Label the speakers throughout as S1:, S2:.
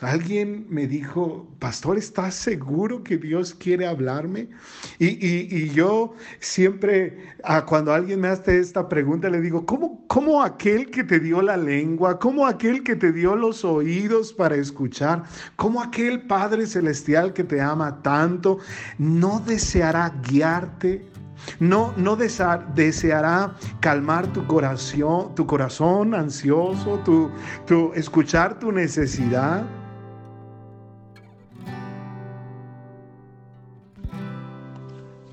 S1: Alguien me dijo, pastor, ¿estás seguro que Dios quiere hablarme? Y, yo siempre, cuando alguien me hace esta pregunta, le digo, ¿cómo, ¿cómo aquel que te dio la lengua, cómo aquel que te dio los oídos para escuchar, cómo aquel Padre Celestial que te ama tanto, no deseará guiarte no, no deseará calmar tu corazón, tu corazón ansioso, tu, tu, escuchar tu necesidad.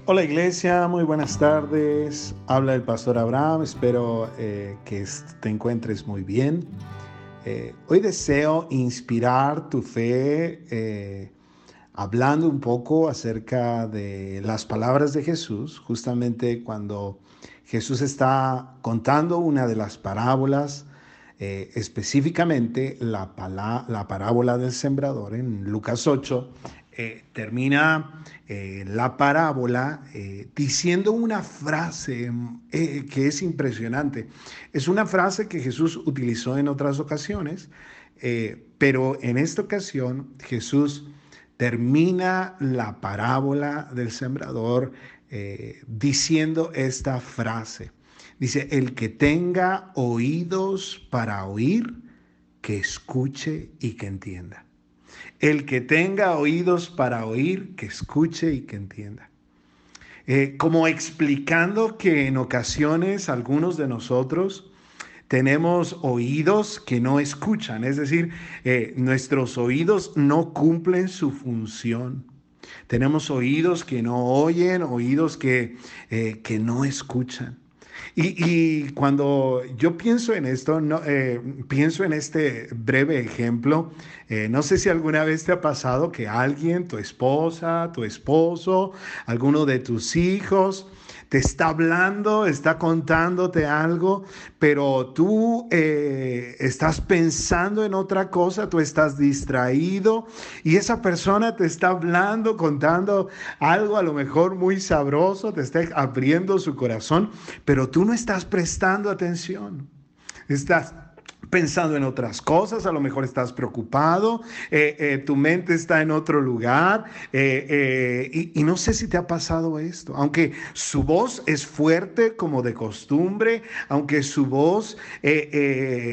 S1: Hola iglesia, muy buenas tardes. Habla el pastor Abraham, espero eh, que te encuentres muy bien. Eh, hoy deseo inspirar tu fe eh, hablando un poco acerca de las palabras de Jesús, justamente cuando Jesús está contando una de las parábolas, específicamente la, la parábola del sembrador en Lucas 8, eh, termina eh, la parábola eh, diciendo una frase que es impresionante. Es una frase que Jesús utilizó en otras ocasiones, pero en esta ocasión Jesús termina la parábola del sembrador diciendo esta frase. Dice, el que tenga oídos para oír, que escuche y que entienda. El que tenga oídos para oír, que escuche y que entienda. Eh, como explicando que en ocasiones algunos de nosotros tenemos oídos que no escuchan, es decir, eh, nuestros oídos no cumplen su función. Tenemos oídos que no oyen, oídos que, eh, que no escuchan. Y, cuando yo pienso en esto, no, eh, pienso en este breve ejemplo, eh, no sé si alguna vez te ha pasado que alguien, tu esposa, tu esposo, alguno de tus hijos, te está hablando, está contándote algo, pero tú eh, estás pensando en otra cosa, tú estás distraído y esa persona te está hablando, contando algo a lo mejor muy sabroso, te está abriendo su corazón, pero tú no estás prestando atención. Estás pensando en otras cosas, a lo mejor estás preocupado, eh, eh, tu mente está en otro lugar eh, y, y, no sé si te ha pasado esto, aunque su voz es fuerte como de costumbre, aunque su voz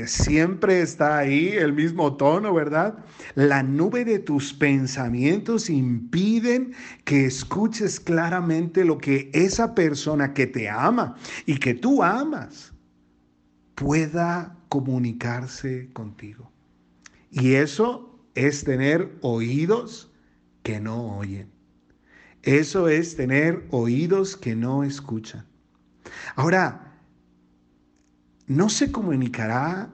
S1: siempre está ahí, el mismo tono, ¿verdad? La nube de tus pensamientos impiden que escuches claramente lo que esa persona que te ama y que tú amas pueda comunicarse contigo. Y eso es tener oídos que no oyen. Eso es tener oídos que no escuchan. Ahora, no se comunicará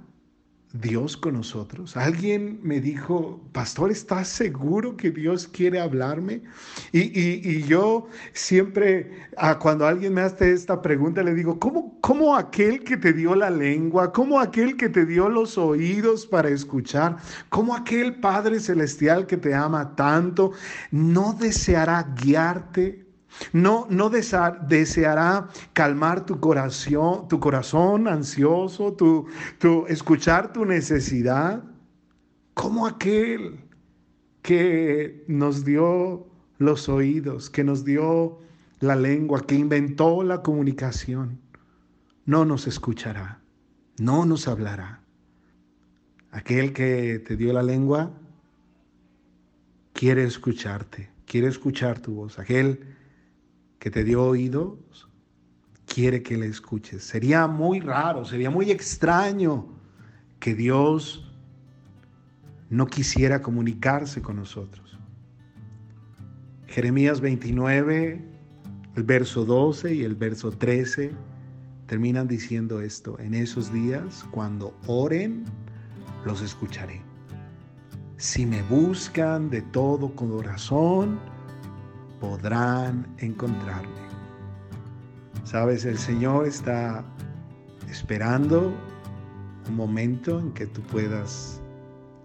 S1: Dios con nosotros. Alguien me dijo, pastor, ¿estás seguro que Dios quiere hablarme? Y, yo siempre, cuando alguien me hace esta pregunta, le digo, ¿cómo, ¿cómo aquel que te dio la lengua, cómo aquel que te dio los oídos para escuchar, cómo aquel Padre Celestial que te ama tanto, no deseará guiarte no, no deseará calmar tu corazón, tu corazón ansioso, tu, tu, escuchar tu necesidad, como aquel que nos dio los oídos, que nos dio la lengua, que inventó la comunicación, no nos escuchará, no nos hablará. Aquel que te dio la lengua quiere escucharte, quiere escuchar tu voz. Aquel que te dio oídos, quiere que le escuches. Sería muy raro, sería muy extraño que Dios no quisiera comunicarse con nosotros. Jeremías 29, el verso 12 y el verso 13 terminan diciendo esto. En esos días, cuando oren, los escucharé. Si me buscan de todo corazón, podrán encontrarme. Sabes, el Señor está esperando un momento en que tú puedas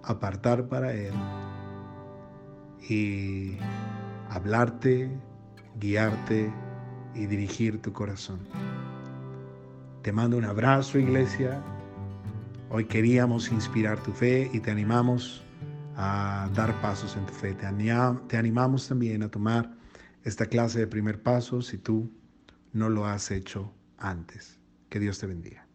S1: apartar para Él y hablarte, guiarte y dirigir tu corazón. Te mando un abrazo, iglesia. Hoy queríamos inspirar tu fe y te animamos a dar pasos en tu fe. Te animamos también a tomar esta clase de primer paso si tú no lo has hecho antes. Que Dios te bendiga.